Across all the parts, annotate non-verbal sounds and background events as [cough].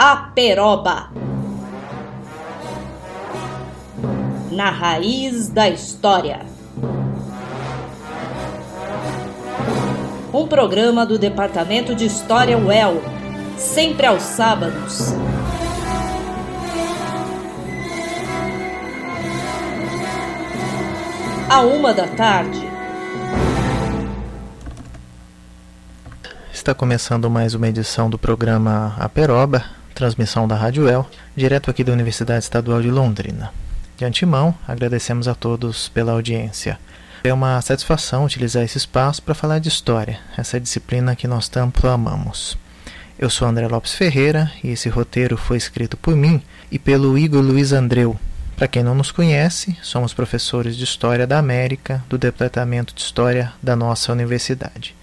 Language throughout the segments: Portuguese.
Aperoba. Na raiz da história. Um programa do Departamento de História UEL, sempre aos sábados. À uma da tarde. Está começando mais uma edição do programa Aperoba, transmissão da Rádio El, direto aqui da Universidade Estadual de Londrina. De antemão, agradecemos a todos pela audiência. É uma satisfação utilizar esse espaço para falar de história, essa disciplina que nós tanto amamos. Eu sou André Lopes Ferreira e esse roteiro foi escrito por mim e pelo Igor Luiz Andreu. Para quem não nos conhece, somos professores de História da América do Departamento de História da nossa universidade.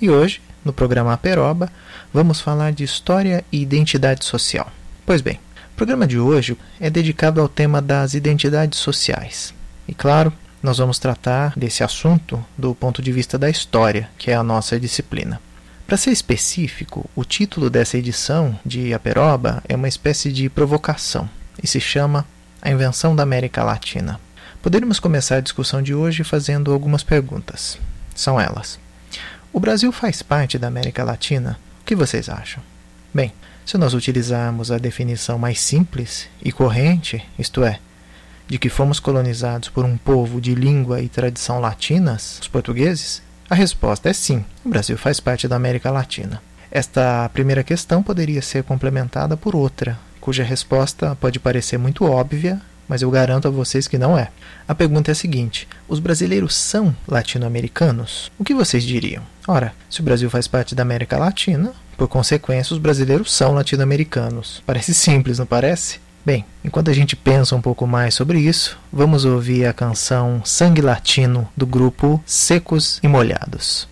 E hoje no programa Aperoba, vamos falar de história e identidade social. Pois bem, o programa de hoje é dedicado ao tema das identidades sociais. E claro, nós vamos tratar desse assunto do ponto de vista da história, que é a nossa disciplina. Para ser específico, o título dessa edição de Aperoba é uma espécie de provocação e se chama A Invenção da América Latina. Poderíamos começar a discussão de hoje fazendo algumas perguntas. São elas: o Brasil faz parte da América Latina? Que vocês acham? Bem, se nós utilizarmos a definição mais simples e corrente, isto é, de que fomos colonizados por um povo de língua e tradição latinas, os portugueses, a resposta é sim, o Brasil faz parte da América Latina. Esta primeira questão poderia ser complementada por outra, cuja resposta pode parecer muito óbvia, mas eu garanto a vocês que não é. A pergunta é a seguinte: os brasileiros são latino-americanos? O que vocês diriam? Ora, se o Brasil faz parte da América Latina, por consequência, os brasileiros são latino-americanos. Parece simples, não parece? Bem, enquanto a gente pensa um pouco mais sobre isso, vamos ouvir a canção Sangue Latino do grupo Secos e Molhados.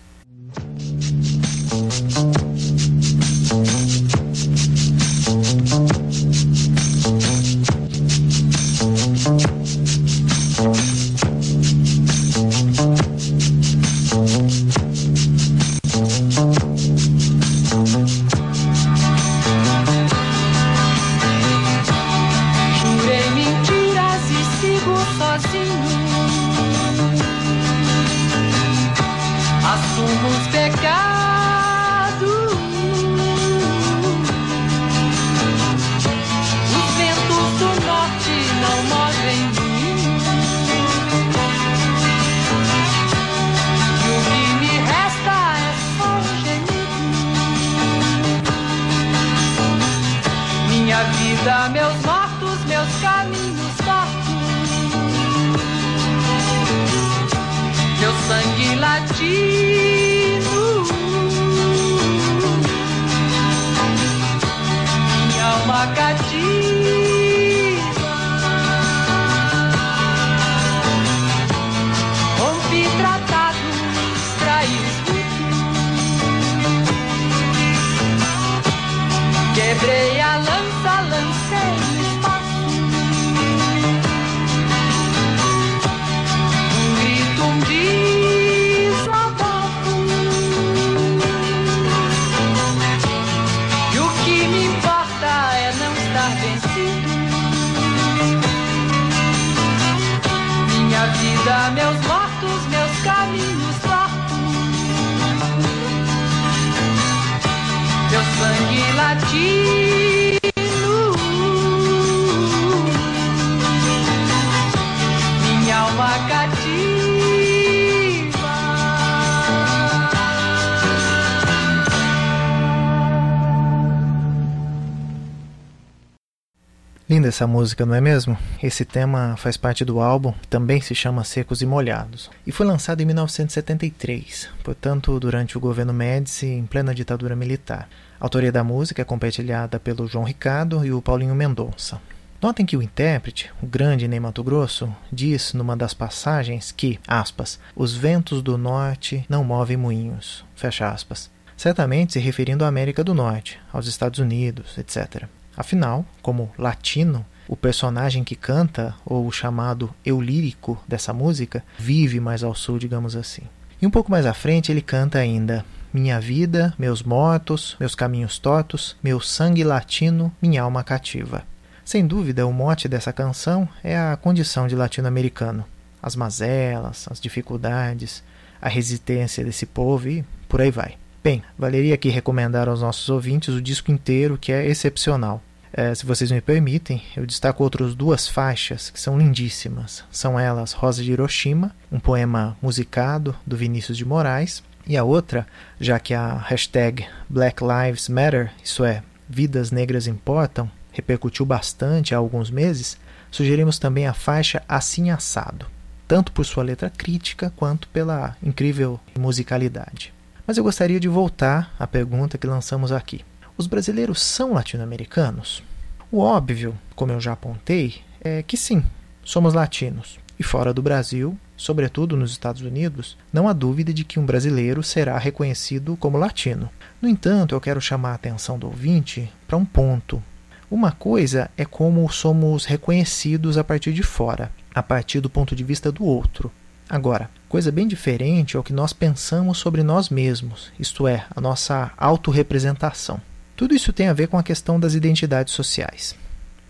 Linda essa música, não é mesmo? Esse tema faz parte do álbum, que também se chama Secos e Molhados, e foi lançado em 1973, portanto, durante o governo Médici, em plena ditadura militar. A autoria da música é compartilhada pelo João Ricardo e o Paulinho Mendonça. Notem que o intérprete, o grande Ney Mato Grosso, diz numa das passagens que, aspas, os ventos do norte não movem moinhos, fecha aspas, certamente se referindo à América do Norte, aos Estados Unidos, etc. Afinal, como latino, o personagem que canta, ou o chamado eu lírico dessa música, vive mais ao sul, digamos assim. E um pouco mais à frente ele canta ainda: minha vida, meus mortos, meus caminhos tortos, meu sangue latino, minha alma cativa. Sem dúvida, o mote dessa canção é a condição de latino-americano, as mazelas, as dificuldades, a resistência desse povo e por aí vai. Bem, valeria aqui recomendar aos nossos ouvintes o disco inteiro, que é excepcional. É, se vocês me permitem, eu destaco outras duas faixas que são lindíssimas. São elas Rosa de Hiroshima, um poema musicado do Vinícius de Moraes, e a outra, já que a hashtag Black Lives Matter, isso é, Vidas Negras Importam, repercutiu bastante há alguns meses, sugerimos também a faixa Assim Assado, tanto por sua letra crítica quanto pela incrível musicalidade. Mas eu gostaria de voltar à pergunta que lançamos aqui. Os brasileiros são latino-americanos? O óbvio, como eu já apontei, é que sim, somos latinos. E fora do Brasil, sobretudo nos Estados Unidos, não há dúvida de que um brasileiro será reconhecido como latino. No entanto, eu quero chamar a atenção do ouvinte para um ponto. Uma coisa é como somos reconhecidos a partir de fora, a partir do ponto de vista do outro. Agora, coisa bem diferente é o que nós pensamos sobre nós mesmos, isto é, a nossa autorrepresentação. Tudo isso tem a ver com a questão das identidades sociais.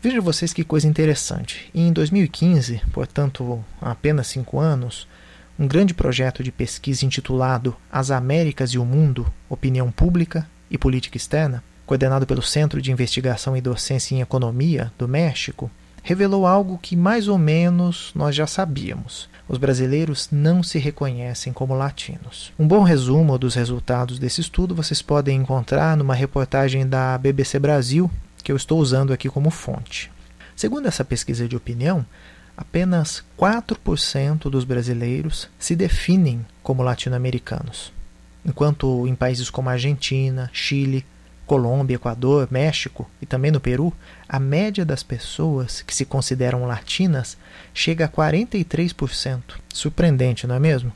Vejam vocês que coisa interessante. Em 2015, portanto há apenas cinco anos, um grande projeto de pesquisa intitulado As Américas e o Mundo, Opinião Pública e Política Externa, coordenado pelo Centro de Investigação e Docência em Economia do México, revelou algo que mais ou menos nós já sabíamos. Os brasileiros não se reconhecem como latinos. Um bom resumo dos resultados desse estudo vocês podem encontrar numa reportagem da BBC Brasil, que eu estou usando aqui como fonte. Segundo essa pesquisa de opinião, apenas 4% dos brasileiros se definem como latino-americanos, enquanto em países como Argentina, Chile, Colômbia, Equador, México e também no Peru, a média das pessoas que se consideram latinas chega a 43%. Surpreendente, não é mesmo?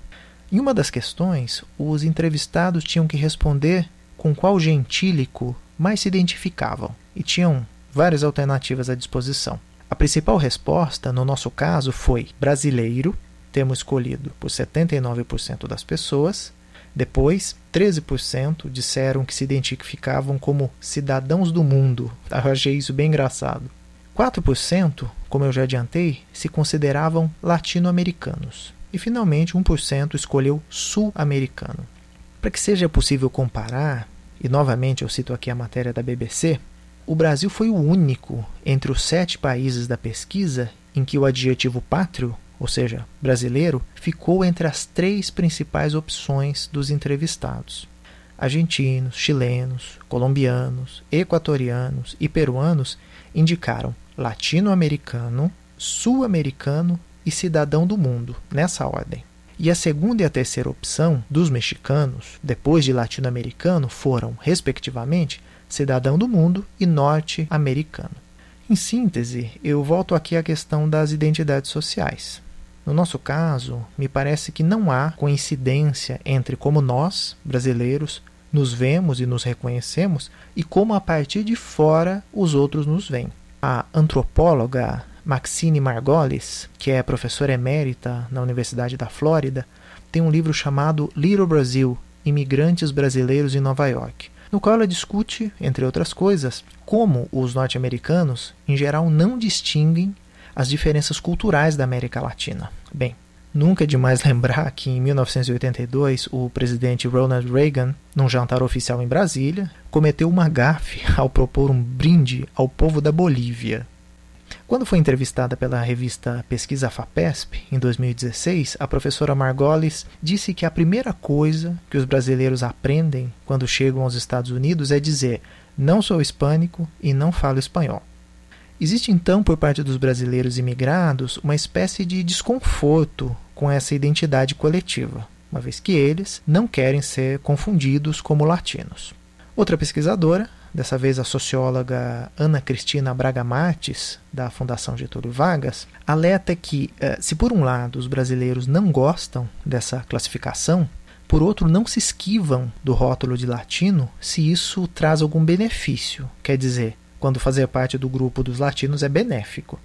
Em uma das questões, os entrevistados tinham que responder com qual gentílico mais se identificavam e tinham várias alternativas à disposição. A principal resposta, no nosso caso, foi brasileiro, termo escolhido por 79% das pessoas, depois, 13% disseram que se identificavam como cidadãos do mundo. Eu achei isso bem engraçado. 4%, como eu já adiantei, se consideravam latino-americanos. E finalmente, 1% escolheu sul-americano. Para que seja possível comparar, e novamente eu cito aqui a matéria da BBC, o Brasil foi o único entre os sete países da pesquisa em que o adjetivo pátrio ou seja, brasileiro, ficou entre as três principais opções dos entrevistados. Argentinos, chilenos, colombianos, equatorianos e peruanos indicaram latino-americano, sul-americano e cidadão do mundo, nessa ordem. E a segunda e a terceira opção dos mexicanos, depois de latino-americano, foram, respectivamente, cidadão do mundo e norte-americano. Em síntese, eu volto aqui à questão das identidades sociais. No nosso caso, me parece que não há coincidência entre como nós, brasileiros, nos vemos e nos reconhecemos e como a partir de fora os outros nos veem. A antropóloga Maxine Margolis, que é professora emérita na Universidade da Flórida, tem um livro chamado Little Brazil: Imigrantes Brasileiros em Nova York, no qual ela discute, entre outras coisas, como os norte-americanos, em geral, não distinguem as diferenças culturais da América Latina. Bem, nunca é demais [laughs] lembrar que em 1982 o presidente Ronald Reagan, num jantar oficial em Brasília, cometeu uma gafe [laughs] ao propor um brinde ao povo da Bolívia. Quando foi entrevistada pela revista Pesquisa FAPESP, em 2016, a professora Margolis disse que a primeira coisa que os brasileiros aprendem quando chegam aos Estados Unidos é dizer: não sou hispânico e não falo espanhol. Existe então, por parte dos brasileiros imigrados, uma espécie de desconforto com essa identidade coletiva, uma vez que eles não querem ser confundidos como latinos. Outra pesquisadora, dessa vez a socióloga Ana Cristina Braga Martes, da Fundação Getúlio Vargas, alerta que, eh, se por um lado os brasileiros não gostam dessa classificação, por outro, não se esquivam do rótulo de latino se isso traz algum benefício. Quer dizer, quando fazer parte do grupo dos latinos é benéfico.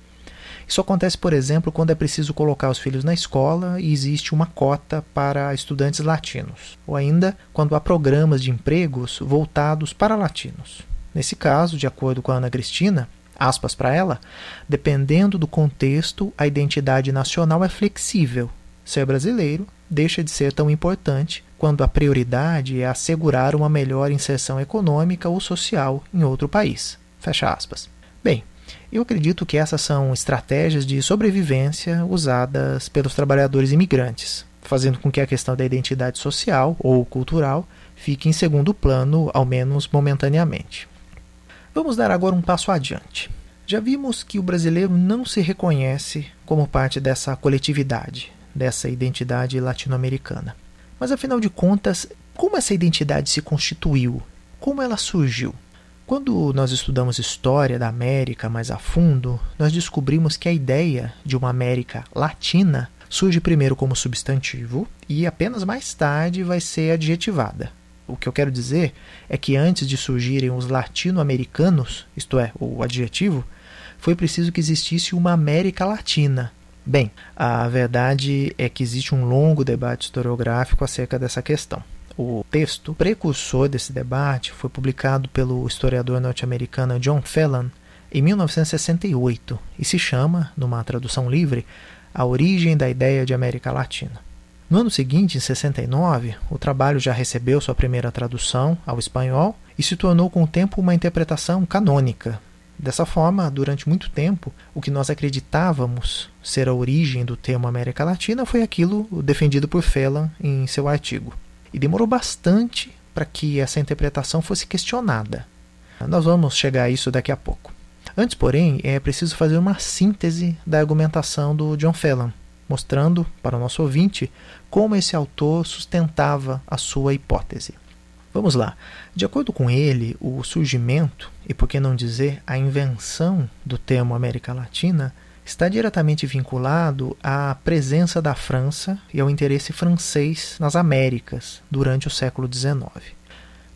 Isso acontece, por exemplo, quando é preciso colocar os filhos na escola e existe uma cota para estudantes latinos, ou ainda quando há programas de empregos voltados para latinos. Nesse caso, de acordo com a Ana Cristina, aspas para ela, dependendo do contexto, a identidade nacional é flexível. Ser brasileiro deixa de ser tão importante quando a prioridade é assegurar uma melhor inserção econômica ou social em outro país. Fecha aspas. Bem, eu acredito que essas são estratégias de sobrevivência usadas pelos trabalhadores imigrantes, fazendo com que a questão da identidade social ou cultural fique em segundo plano, ao menos momentaneamente. Vamos dar agora um passo adiante. Já vimos que o brasileiro não se reconhece como parte dessa coletividade, dessa identidade latino-americana. Mas afinal de contas, como essa identidade se constituiu? Como ela surgiu? Quando nós estudamos história da América mais a fundo, nós descobrimos que a ideia de uma América Latina surge primeiro como substantivo e apenas mais tarde vai ser adjetivada. O que eu quero dizer é que antes de surgirem os latino-americanos, isto é, o adjetivo, foi preciso que existisse uma América Latina, Bem, a verdade é que existe um longo debate historiográfico acerca dessa questão. O texto precursor desse debate foi publicado pelo historiador norte-americano John Phelan em 1968 e se chama, numa tradução livre, A Origem da Ideia de América Latina. No ano seguinte, em 69, o trabalho já recebeu sua primeira tradução ao espanhol e se tornou com o tempo uma interpretação canônica Dessa forma, durante muito tempo, o que nós acreditávamos ser a origem do termo América Latina foi aquilo defendido por Phelan em seu artigo. E demorou bastante para que essa interpretação fosse questionada. Nós vamos chegar a isso daqui a pouco. Antes, porém, é preciso fazer uma síntese da argumentação do John Phelan, mostrando para o nosso ouvinte como esse autor sustentava a sua hipótese. Vamos lá. De acordo com ele, o surgimento, e por que não dizer a invenção do termo América Latina, está diretamente vinculado à presença da França e ao interesse francês nas Américas durante o século XIX.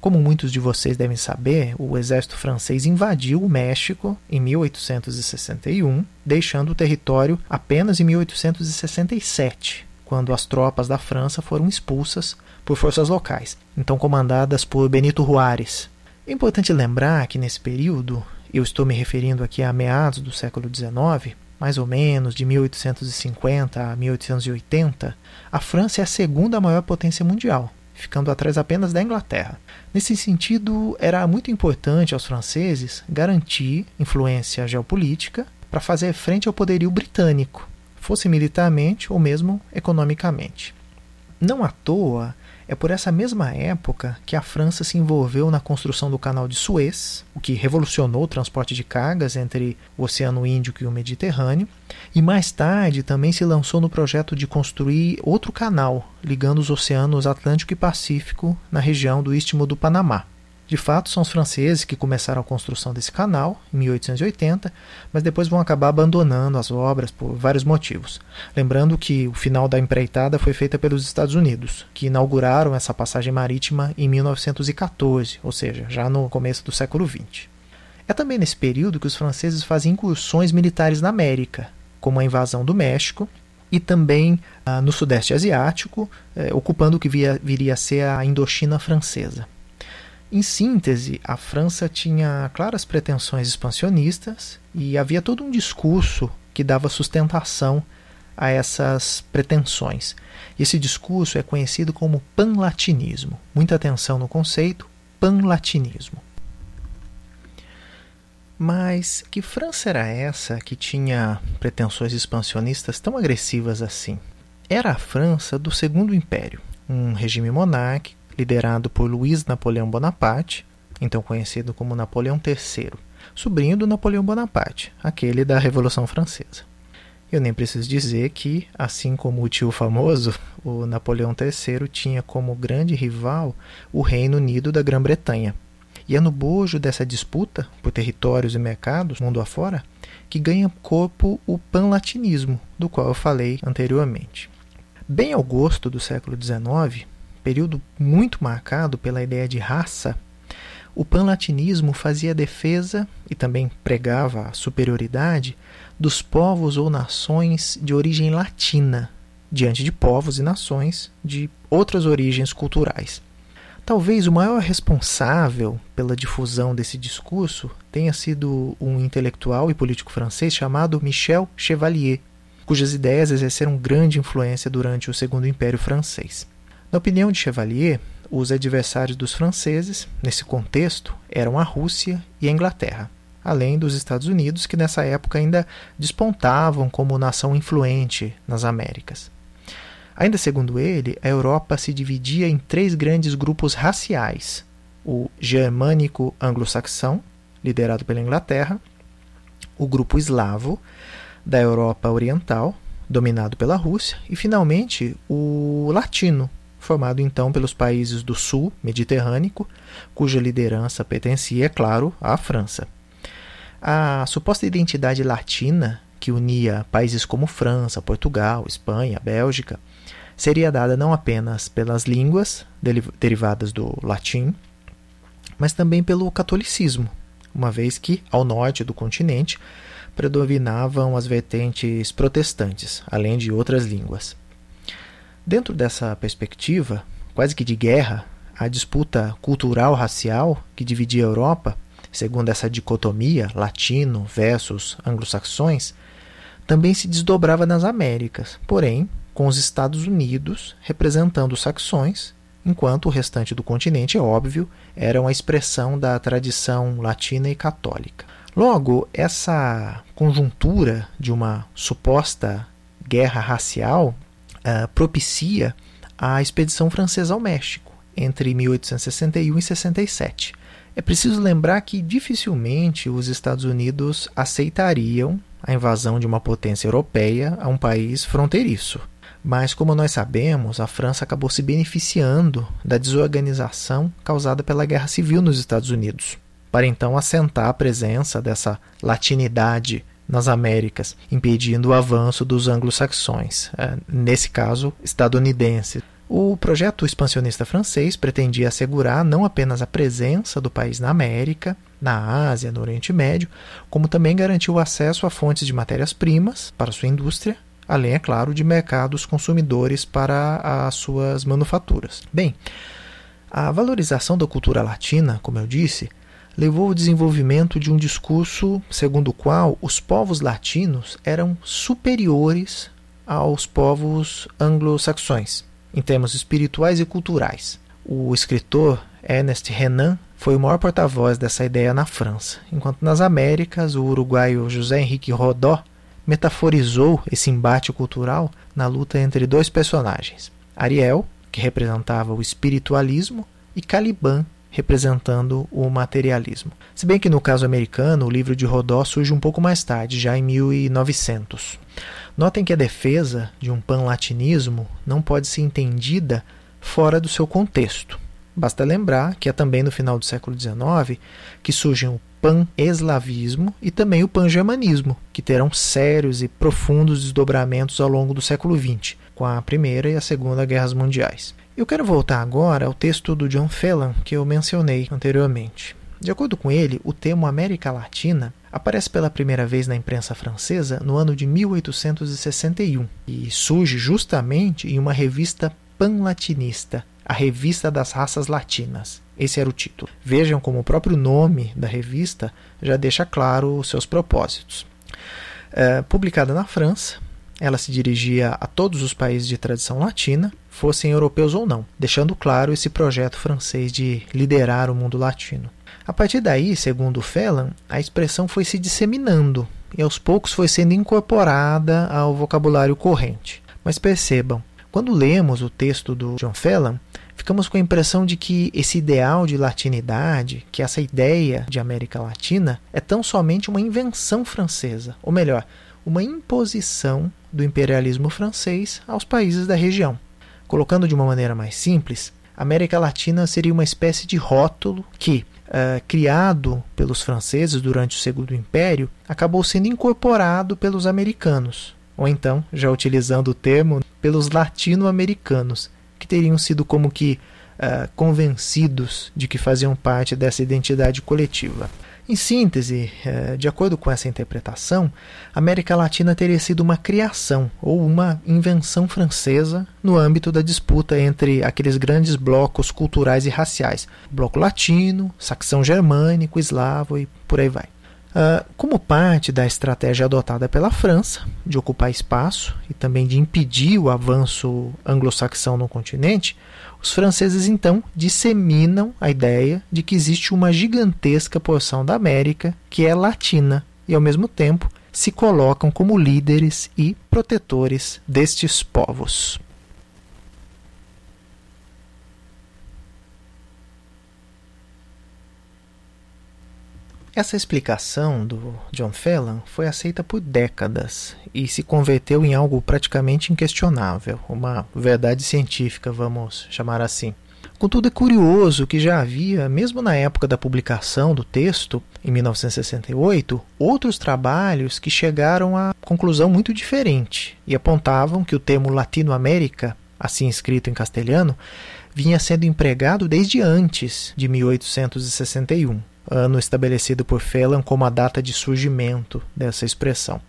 Como muitos de vocês devem saber, o exército francês invadiu o México em 1861, deixando o território apenas em 1867, quando as tropas da França foram expulsas por forças locais, então comandadas por Benito Juárez. É importante lembrar que nesse período, eu estou me referindo aqui a meados do século XIX, mais ou menos de 1850 a 1880, a França é a segunda maior potência mundial, ficando atrás apenas da Inglaterra. Nesse sentido, era muito importante aos franceses garantir influência geopolítica para fazer frente ao poderio britânico, fosse militarmente ou mesmo economicamente. Não à toa, é por essa mesma época que a França se envolveu na construção do Canal de Suez, o que revolucionou o transporte de cargas entre o Oceano Índico e o Mediterrâneo, e mais tarde também se lançou no projeto de construir outro canal ligando os oceanos Atlântico e Pacífico na região do Istmo do Panamá. De fato, são os franceses que começaram a construção desse canal em 1880, mas depois vão acabar abandonando as obras por vários motivos. Lembrando que o final da empreitada foi feita pelos Estados Unidos, que inauguraram essa passagem marítima em 1914, ou seja, já no começo do século XX. É também nesse período que os franceses fazem incursões militares na América, como a invasão do México e também ah, no Sudeste Asiático, eh, ocupando o que via, viria a ser a Indochina francesa. Em síntese, a França tinha claras pretensões expansionistas e havia todo um discurso que dava sustentação a essas pretensões. Esse discurso é conhecido como panlatinismo. Muita atenção no conceito panlatinismo. Mas que França era essa que tinha pretensões expansionistas tão agressivas assim? Era a França do Segundo Império, um regime monárquico liderado por Luiz Napoleão Bonaparte, então conhecido como Napoleão III, sobrinho do Napoleão Bonaparte, aquele da Revolução Francesa. Eu nem preciso dizer que, assim como o tio famoso, o Napoleão III tinha como grande rival o Reino Unido da Grã-Bretanha. E é no bojo dessa disputa por territórios e mercados, mundo afora, que ganha corpo o panlatinismo, do qual eu falei anteriormente. Bem ao gosto do século XIX, período muito marcado pela ideia de raça, o panlatinismo fazia defesa e também pregava a superioridade dos povos ou nações de origem latina diante de povos e nações de outras origens culturais. Talvez o maior responsável pela difusão desse discurso tenha sido um intelectual e político francês chamado Michel Chevalier, cujas ideias exerceram grande influência durante o Segundo Império Francês. Na opinião de Chevalier, os adversários dos franceses, nesse contexto, eram a Rússia e a Inglaterra, além dos Estados Unidos, que nessa época ainda despontavam como nação influente nas Américas. Ainda segundo ele, a Europa se dividia em três grandes grupos raciais: o germânico anglo-saxão, liderado pela Inglaterra, o grupo eslavo, da Europa Oriental, dominado pela Rússia, e finalmente o latino, formado então pelos países do sul mediterrâneo, cuja liderança pertencia, é claro, à França. A suposta identidade latina, que unia países como França, Portugal, Espanha, Bélgica, seria dada não apenas pelas línguas derivadas do latim, mas também pelo catolicismo, uma vez que, ao norte do continente, predominavam as vertentes protestantes, além de outras línguas. Dentro dessa perspectiva, quase que de guerra, a disputa cultural racial que dividia a Europa, segundo essa dicotomia latino versus anglo-saxões, também se desdobrava nas Américas, porém com os Estados Unidos representando os saxões, enquanto o restante do continente, é óbvio, era uma expressão da tradição latina e católica. Logo, essa conjuntura de uma suposta guerra racial uh, propicia a expedição francesa ao México entre 1861 e 67. É preciso lembrar que dificilmente os Estados Unidos aceitariam a invasão de uma potência europeia a um país fronteiriço. Mas, como nós sabemos, a França acabou se beneficiando da desorganização causada pela Guerra Civil nos Estados Unidos, para então assentar a presença dessa latinidade nas Américas, impedindo o avanço dos anglo-saxões, é, nesse caso estadunidenses. O projeto expansionista francês pretendia assegurar não apenas a presença do país na América, na Ásia, no Oriente Médio, como também garantir o acesso a fontes de matérias-primas para sua indústria além, é claro, de mercados consumidores para as suas manufaturas. Bem, a valorização da cultura latina, como eu disse, levou ao desenvolvimento de um discurso segundo o qual os povos latinos eram superiores aos povos anglo-saxões, em termos espirituais e culturais. O escritor Ernest Renan foi o maior porta-voz dessa ideia na França, enquanto nas Américas o uruguaio José Henrique Rodó metaforizou esse embate cultural na luta entre dois personagens: Ariel, que representava o espiritualismo, e Caliban, representando o materialismo. Se bem que no caso americano, o livro de Rodó surge um pouco mais tarde, já em 1900. Notem que a defesa de um panlatinismo não pode ser entendida fora do seu contexto. Basta lembrar que é também no final do século XIX que surgem o pan-eslavismo e também o pan-germanismo, que terão sérios e profundos desdobramentos ao longo do século XX, com a Primeira e a Segunda Guerras Mundiais. Eu quero voltar agora ao texto do John Phelan que eu mencionei anteriormente. De acordo com ele, o termo América Latina aparece pela primeira vez na imprensa francesa no ano de 1861 e surge justamente em uma revista panlatinista, a Revista das Raças Latinas. Esse era o título. Vejam como o próprio nome da revista já deixa claro os seus propósitos. É, publicada na França, ela se dirigia a todos os países de tradição latina, fossem europeus ou não, deixando claro esse projeto francês de liderar o mundo latino. A partir daí, segundo Phelan, a expressão foi se disseminando e aos poucos foi sendo incorporada ao vocabulário corrente. Mas percebam, quando lemos o texto do John Phelan, ficamos com a impressão de que esse ideal de latinidade, que essa ideia de América Latina, é tão somente uma invenção francesa, ou melhor, uma imposição do imperialismo francês aos países da região. Colocando de uma maneira mais simples, América Latina seria uma espécie de rótulo que, uh, criado pelos franceses durante o Segundo Império, acabou sendo incorporado pelos americanos, ou então, já utilizando o termo, pelos latino-americanos, que teriam sido como que uh, convencidos de que faziam parte dessa identidade coletiva. Em síntese, uh, de acordo com essa interpretação, a América Latina teria sido uma criação ou uma invenção francesa no âmbito da disputa entre aqueles grandes blocos culturais e raciais: bloco latino, saxão germânico, eslavo e por aí vai. Uh, como parte da estratégia adotada pela França de ocupar espaço e também de impedir o avanço anglo-saxão no continente, os franceses então disseminam a ideia de que existe uma gigantesca porção da América que é latina e, ao mesmo tempo, se colocam como líderes e protetores destes povos. Essa explicação do John Phelan foi aceita por décadas e se converteu em algo praticamente inquestionável, uma verdade científica, vamos chamar assim. Contudo, é curioso que já havia, mesmo na época da publicação do texto, em 1968, outros trabalhos que chegaram a conclusão muito diferente e apontavam que o termo Latinoamérica, assim escrito em castelhano, vinha sendo empregado desde antes de 1861 ano estabelecido por Phelan como a data de surgimento dessa expressão.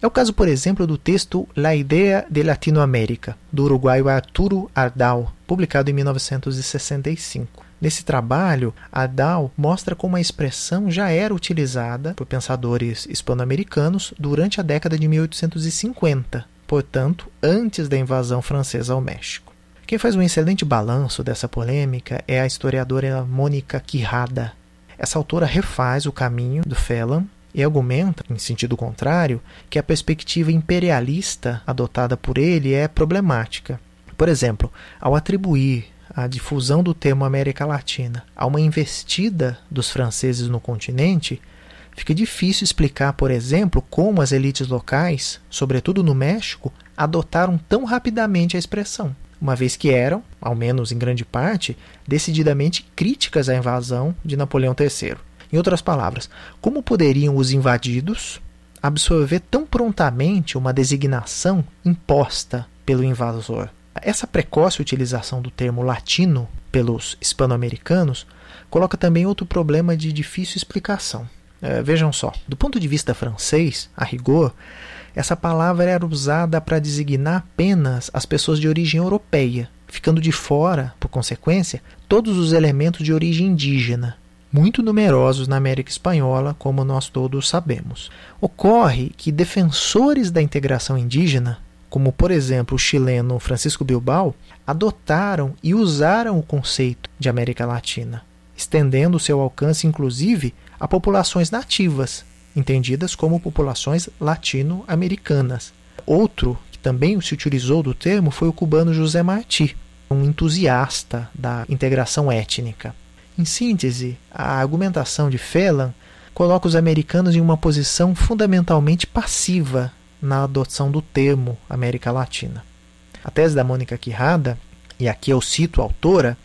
É o caso, por exemplo, do texto La Idea de Latinoamérica, do uruguaio Arturo Ardal, publicado em 1965. Nesse trabalho, Ardal mostra como a expressão já era utilizada por pensadores hispano-americanos durante a década de 1850, portanto, antes da invasão francesa ao México. Quem faz um excelente balanço dessa polêmica é a historiadora Mônica Quirrada, essa autora refaz o caminho do Phelan e argumenta, em sentido contrário, que a perspectiva imperialista adotada por ele é problemática. Por exemplo, ao atribuir a difusão do termo América Latina a uma investida dos franceses no continente, fica difícil explicar, por exemplo, como as elites locais, sobretudo no México, adotaram tão rapidamente a expressão uma vez que eram, ao menos em grande parte, decididamente críticas à invasão de Napoleão III. Em outras palavras, como poderiam os invadidos absorver tão prontamente uma designação imposta pelo invasor? Essa precoce utilização do termo latino pelos hispano-americanos coloca também outro problema de difícil explicação. É, vejam só, do ponto de vista francês, a rigor, essa palavra era usada para designar apenas as pessoas de origem europeia, ficando de fora, por consequência, todos os elementos de origem indígena, muito numerosos na América Espanhola, como nós todos sabemos. Ocorre que defensores da integração indígena, como por exemplo o chileno Francisco Bilbao, adotaram e usaram o conceito de América Latina, estendendo seu alcance inclusive a populações nativas, entendidas como populações latino-americanas. Outro que também se utilizou do termo foi o cubano José Martí, um entusiasta da integração étnica. Em síntese, a argumentação de Phelan coloca os americanos em uma posição fundamentalmente passiva na adoção do termo América Latina. A tese da Mônica Quirrada, e aqui eu cito a autora,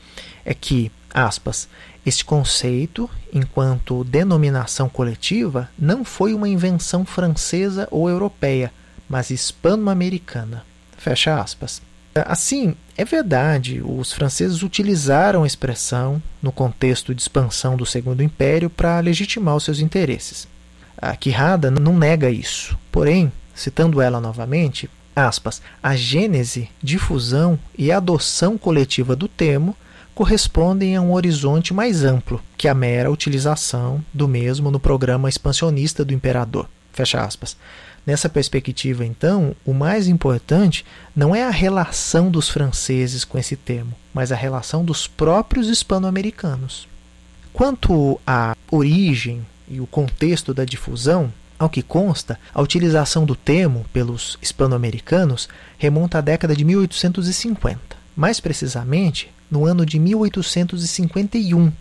é que, aspas, este conceito, enquanto denominação coletiva, não foi uma invenção francesa ou europeia, mas hispano-americana. Fecha aspas. Assim, é verdade, os franceses utilizaram a expressão no contexto de expansão do Segundo Império para legitimar os seus interesses. A Quirrada não nega isso. Porém, citando ela novamente, aspas, a gênese, difusão e adoção coletiva do termo correspondem a um horizonte mais amplo que a mera utilização do mesmo no programa expansionista do imperador. Fecha aspas. Nessa perspectiva, então, o mais importante não é a relação dos franceses com esse termo, mas a relação dos próprios hispano-americanos. Quanto à origem e o contexto da difusão, ao que consta, a utilização do termo pelos hispano-americanos remonta à década de 1850. Mais precisamente, no ano de 1851,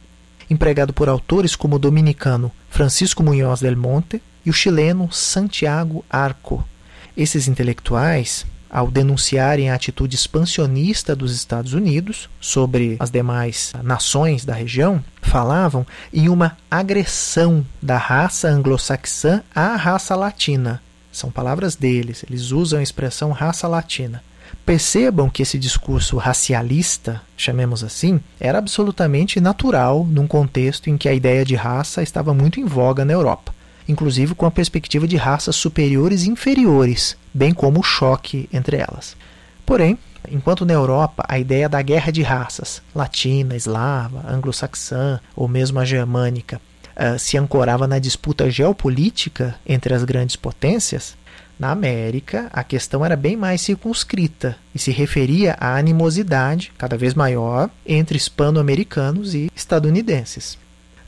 empregado por autores como o dominicano Francisco Munhoz del Monte e o chileno Santiago Arco. Esses intelectuais, ao denunciarem a atitude expansionista dos Estados Unidos sobre as demais nações da região, falavam em uma agressão da raça anglo-saxã à raça latina. São palavras deles, eles usam a expressão raça latina Percebam que esse discurso racialista, chamemos assim, era absolutamente natural num contexto em que a ideia de raça estava muito em voga na Europa, inclusive com a perspectiva de raças superiores e inferiores, bem como o choque entre elas. Porém, enquanto na Europa a ideia da guerra de raças, latina, eslava, anglo-saxã ou mesmo a germânica, uh, se ancorava na disputa geopolítica entre as grandes potências, na América, a questão era bem mais circunscrita e se referia à animosidade cada vez maior entre hispano-americanos e estadunidenses.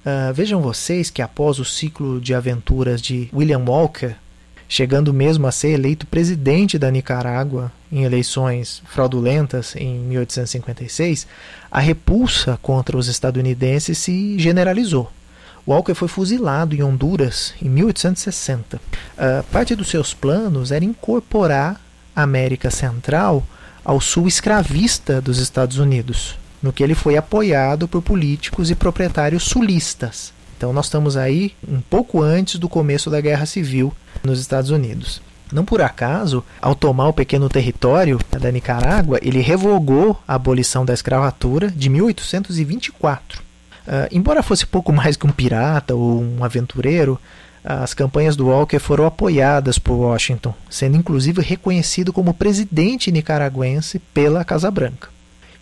Uh, vejam vocês que após o ciclo de aventuras de William Walker, chegando mesmo a ser eleito presidente da Nicarágua em eleições fraudulentas em 1856, a repulsa contra os estadunidenses se generalizou. Walker foi fuzilado em Honduras em 1860. Uh, ah, parte dos seus planos era incorporar a América Central ao sul escravista dos Estados Unidos, no que ele foi apoiado por políticos e proprietários sulistas. Então nós estamos aí um pouco antes do começo da Guerra Civil nos Estados Unidos. Não por acaso, ao tomar o pequeno território da Nicarágua, ele revogou a abolição da escravatura de 1824 Uh, embora fosse pouco [laughs] mais que um pirata ou um aventureiro, as campanhas do Walker foram apoiadas por Washington, sendo inclusive reconhecido como presidente nicaragüense pela Casa Branca.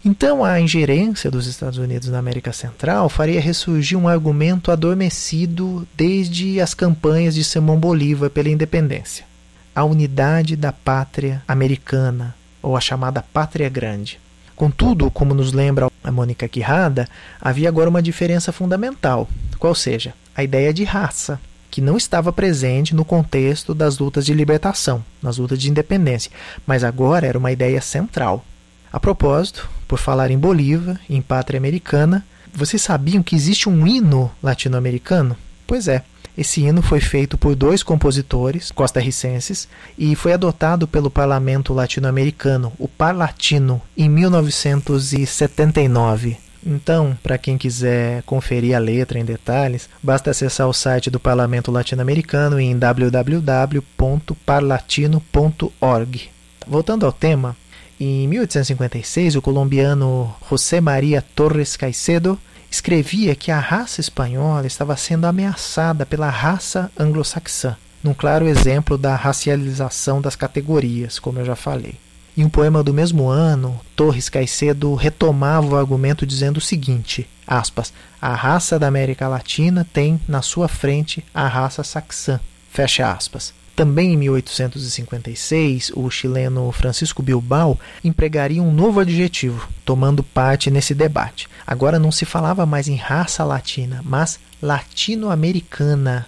Então, a ingerência dos Estados Unidos na América Central faria ressurgir um argumento adormecido desde as campanhas de Simão Bolívar pela independência: a unidade da pátria americana, ou a chamada Pátria Grande. Contudo, como nos lembra a Mônica Quirrada, havia agora uma diferença fundamental, qual seja, a ideia de raça, que não estava presente no contexto das lutas de libertação, nas lutas de independência, mas agora era uma ideia central. A propósito, por falar em Bolívar, em pátria americana, vocês sabiam que existe um hino latino-americano? Pois é, esse hino foi feito por dois compositores costarricenses e foi adotado pelo parlamento latino-americano, o Parlatino, em 1979. Então, para quem quiser conferir a letra em detalhes, basta acessar o site do Parlamento Latino-Americano em www.parlatino.org. Voltando ao tema, em 1856, o colombiano José María Torres Caicedo escrevia que a raça espanhola estava sendo ameaçada pela raça anglo-saxã, num claro exemplo da racialização das categorias, como eu já falei. Em um poema do mesmo ano, Torres Caicedo retomava o argumento dizendo o seguinte: aspas, a raça da América Latina tem na sua frente a raça saxã. Fecha aspas. Também em 1856, o chileno Francisco Bilbao empregaria um novo adjetivo, tomando parte nesse debate. Agora não se falava mais em raça latina, mas latino-americana.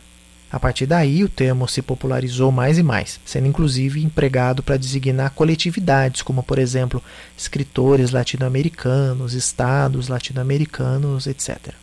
A partir daí, o termo se popularizou mais e mais, sendo inclusive empregado para designar coletividades, como, por exemplo, escritores latino-americanos, estados latino-americanos, etc.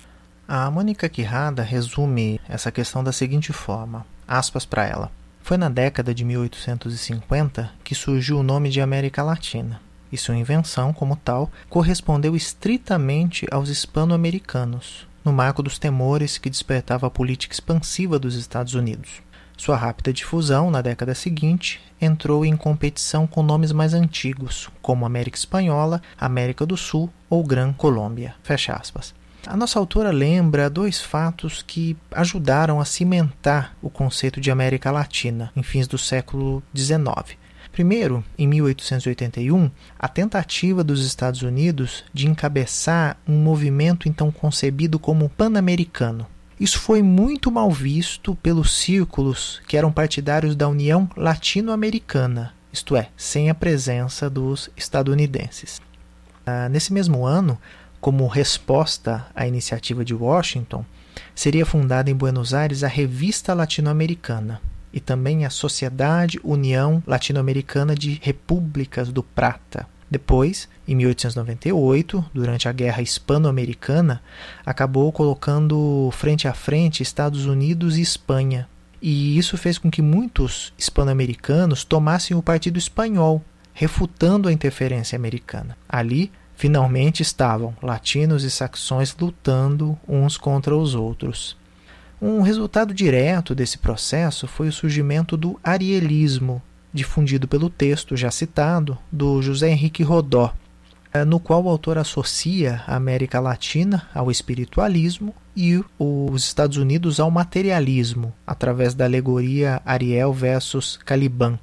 A Mônica Quirrada resume essa questão da seguinte forma: aspas para ela. Foi na década de 1850 que surgiu o nome de América Latina, e sua invenção, como tal, correspondeu estritamente aos hispano-americanos, no marco dos temores que despertava a política expansiva dos Estados Unidos. Sua rápida difusão, na década seguinte, entrou em competição com nomes mais antigos, como América Espanhola, América do Sul ou Gran Colômbia. Fecha aspas. A nossa autora lembra dois fatos que ajudaram a cimentar o conceito de América Latina em fins do século XIX. Primeiro, em 1881, a tentativa dos Estados Unidos de encabeçar um movimento então concebido como pan-americano. Isso foi muito mal visto pelos círculos que eram partidários da União Latino-Americana, isto é, sem a presença dos estadunidenses. Ah, nesse mesmo ano, como resposta à iniciativa de Washington, seria fundada em Buenos Aires a Revista Latino-Americana e também a Sociedade União Latino-Americana de Repúblicas do Prata. Depois, em 1898, durante a Guerra Hispano-Americana, acabou colocando frente a frente Estados Unidos e Espanha. E isso fez com que muitos hispano-americanos tomassem o partido espanhol, refutando a interferência americana. Ali, Finalmente estavam latinos e saxões lutando uns contra os outros. Um resultado direto desse processo foi o surgimento do arielismo, difundido pelo texto já citado do José Henrique Rodó, eh, no qual o autor associa a América Latina ao espiritualismo e os Estados Unidos ao materialismo, através da alegoria Ariel versus Caliban.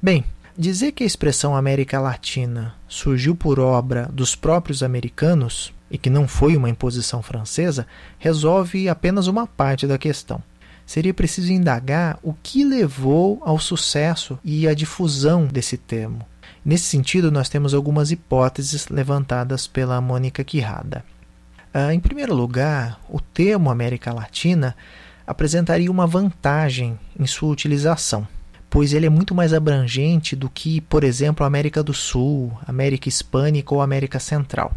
Bem, dizer que a expressão América Latina surgiu por obra dos próprios americanos e que não foi uma imposição francesa resolve apenas uma parte da questão. Seria preciso indagar o que levou ao sucesso e à difusão desse termo. Nesse sentido, nós temos algumas hipóteses levantadas pela Mônica Quirrada. Ah, em primeiro lugar, o termo América Latina apresentaria uma vantagem em sua utilização, pois ele é muito mais abrangente do que, por exemplo, América do Sul, América Hispânica ou América Central.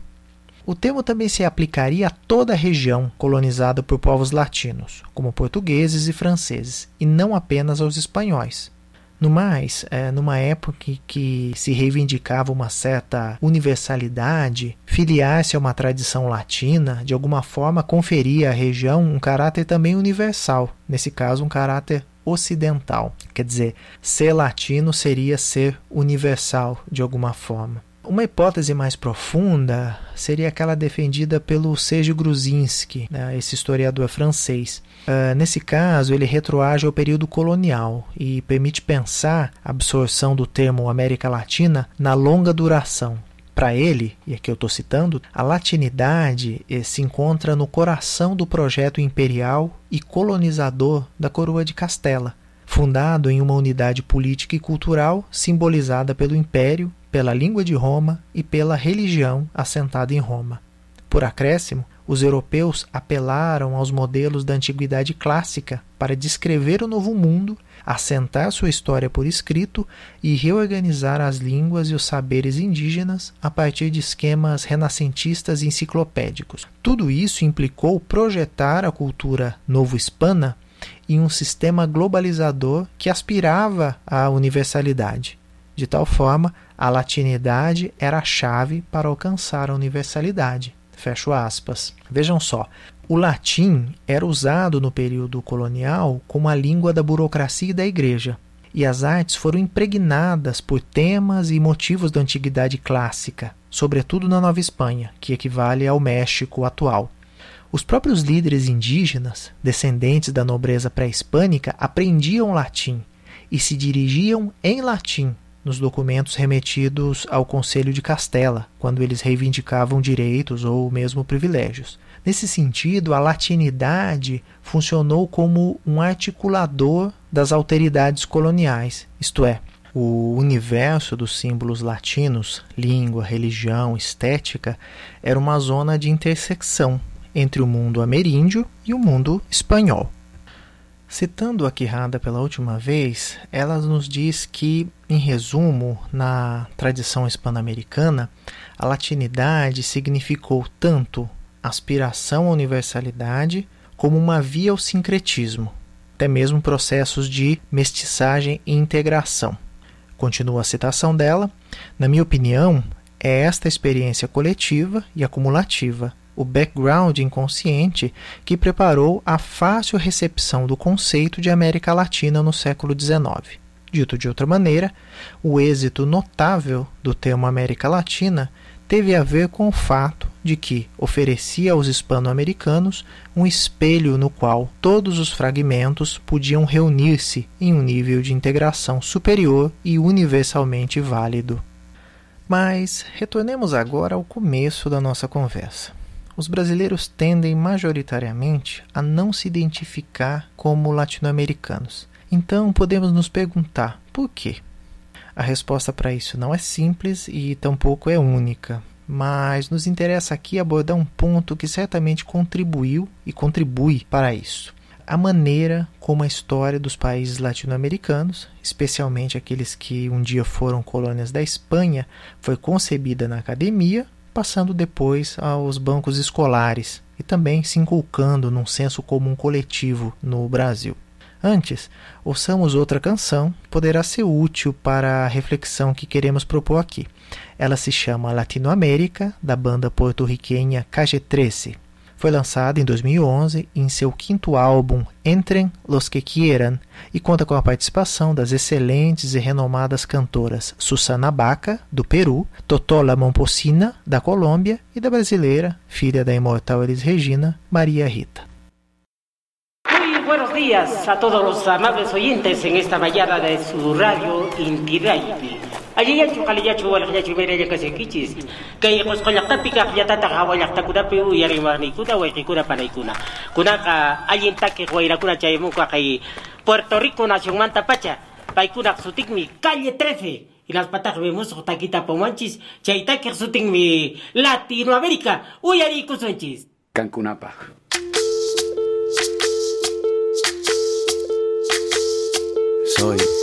O termo também se aplicaria a toda a região colonizada por povos latinos, como portugueses e franceses, e não apenas aos espanhóis. No mais, é, numa época que se reivindicava uma certa universalidade, filiar-se a uma tradição latina, de alguma forma conferia à região um caráter também universal, nesse caso, um caráter ocidental. Quer dizer, ser latino seria ser universal de alguma forma. Uma hipótese mais profunda seria aquela defendida pelo Sergio Gruzinski, né, esse historiador francês. Uh, nesse caso, ele retroage ao período colonial e permite pensar a absorção do termo América Latina na longa duração. Para ele, e aqui eu estou citando, a latinidade eh, se encontra no coração do projeto imperial e colonizador da coroa de Castela, fundado em uma unidade política e cultural simbolizada pelo império pela língua de Roma e pela religião assentada em Roma. Por acréscimo, os europeus apelaram aos modelos da antiguidade clássica para descrever o novo mundo, assentar sua história por escrito e reorganizar as línguas e os saberes indígenas a partir de esquemas renascentistas e enciclopédicos. Tudo isso implicou projetar a cultura novo-hispana em um sistema globalizador que aspirava à universalidade. De tal forma, a latinidade era a chave para alcançar a universalidade. Fecho aspas. Vejam só, o latim era usado no período colonial como a língua da burocracia e da igreja, e as artes foram impregnadas por temas e motivos da antiguidade clássica, sobretudo na Nova Espanha, que equivale ao México atual. Os próprios líderes indígenas, descendentes da nobreza pré-hispânica, aprendiam latim e se dirigiam em latim nos documentos remetidos ao Conselho de Castela, quando eles reivindicavam direitos ou mesmo privilégios. Nesse sentido, a latinidade funcionou como um articulador das alteridades coloniais, isto é, o universo dos símbolos latinos, língua, religião, estética, era uma zona de intersecção entre o mundo ameríndio e o mundo espanhol. Citando a Quirrada pela última vez, ela nos diz que, em resumo, na tradição hispano-americana, a latinidade significou tanto aspiração à universalidade como uma via ao sincretismo, até mesmo processos de mestiçagem e integração. Continua a citação dela: Na minha opinião, é esta experiência coletiva e acumulativa o background inconsciente que preparou a fácil recepção do conceito de América Latina no século XIX. Dito de outra maneira, o êxito notável do termo América Latina teve a ver com o fato de que oferecia aos hispano-americanos um espelho no qual todos os fragmentos podiam reunir-se em um nível de integração superior e universalmente válido. Mas retornemos agora ao começo da nossa conversa os brasileiros tendem majoritariamente a não se identificar como latino-americanos. Então podemos nos perguntar por quê? A resposta para isso não é simples e tampouco é única, mas nos interessa aqui abordar um ponto que certamente contribuiu e contribui para isso. A maneira como a história dos países latino-americanos, especialmente aqueles que um dia foram colônias da Espanha, foi concebida na academia passando depois aos bancos escolares e também se inculcando num senso comum coletivo no Brasil. Antes, ouçamos outra canção, poderá ser útil para a reflexão que queremos propor aqui. Ela se chama Latinoamérica, da banda porto-riquenha 13. Foi lançada em 2011 em seu quinto álbum Entren los que quieran e conta com a participação das excelentes e renomadas cantoras Susana Baca, do Peru, Totola Momposina, da Colômbia e da brasileira, filha da imortal Elis Regina, Maria Rita. Buenos días a todos los amables oyentes en esta mañana de su radio Inti Alliyalchu qalillachu walaqillachu mirallakasinki chis. Kay qusqullaqtapi pues, kaqllatata hawallaqtakunapi uyariwarniykuna wayqikuna panaykuna. Ah, Kunaqa allin takiq wayrakuna chaymuqa kay Puerto Rico nacionmanta pacha. Paykuna sutikmi calle 13. Y las patas vemos taquita pomanchis, chaitaque sutinmi Latinoamérica, uyarikusunchis. Cancunapa. Soy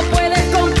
puedes contar.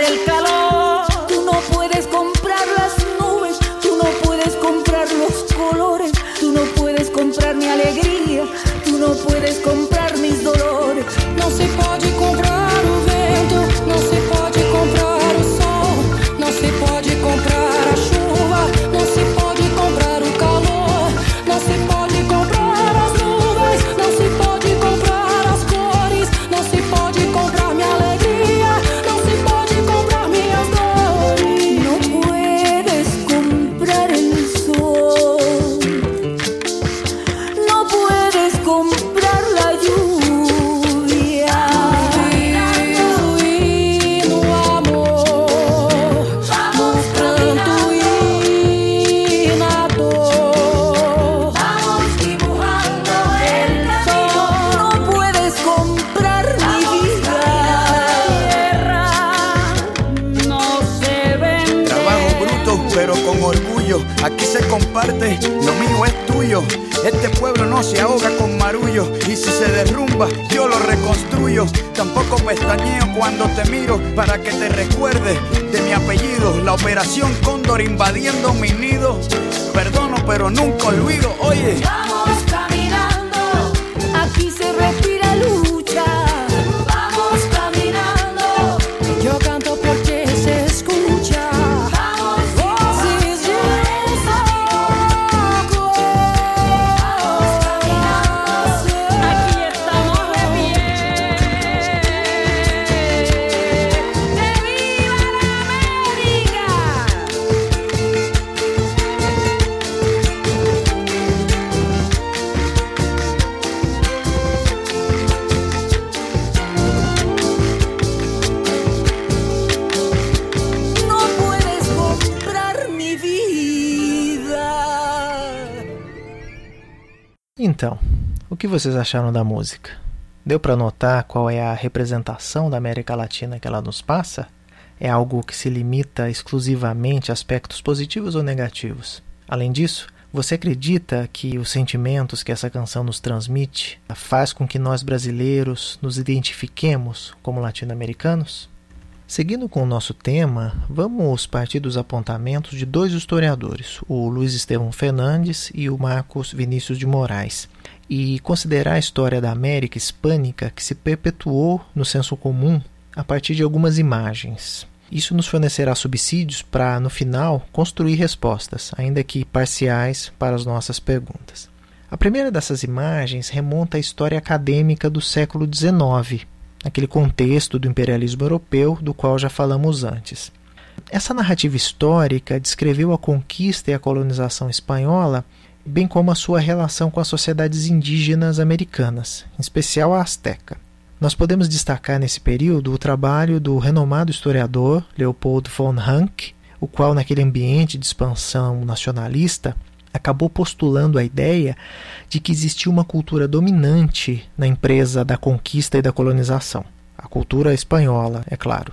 el calor. Lo mío es tuyo. Este pueblo no se ahoga con marullo. Y si se derrumba, yo lo reconstruyo. Tampoco pestañeo cuando te miro para que te recuerdes de mi apellido. La operación Cóndor invadiendo mi nido. Perdono, pero nunca olvido. Oye. Que vocês acharam da música? Deu para notar qual é a representação da América Latina que ela nos passa? É algo que se limita exclusivamente a aspectos positivos ou negativos? Além disso, você acredita que os sentimentos que essa canção nos transmite faz com que nós brasileiros nos identifiquemos como latino-americanos? Seguindo com o nosso tema, vamos partir dos apontamentos de dois historiadores, o Luiz Estevão Fernandes e o Marcos Vinícius de Moraes, e considerar a história da América hispânica que se perpetuou no senso comum a partir de algumas imagens. Isso nos fornecerá subsídios para, no final, construir respostas, ainda que parciais, para as nossas perguntas. A primeira dessas imagens remonta à história acadêmica do século XIX, naquele contexto do imperialismo europeu do qual já falamos antes. Essa narrativa histórica descreveu a conquista e a colonização espanhola, bem como a sua relação com as sociedades indígenas americanas, em especial a azteca. Nós podemos destacar nesse período o trabalho do renomado historiador Leopold von Ranke, o qual, naquele ambiente de expansão nacionalista, acabou postulando a ideia de que existia uma cultura dominante na empresa da conquista e da colonização. A cultura espanhola, é claro.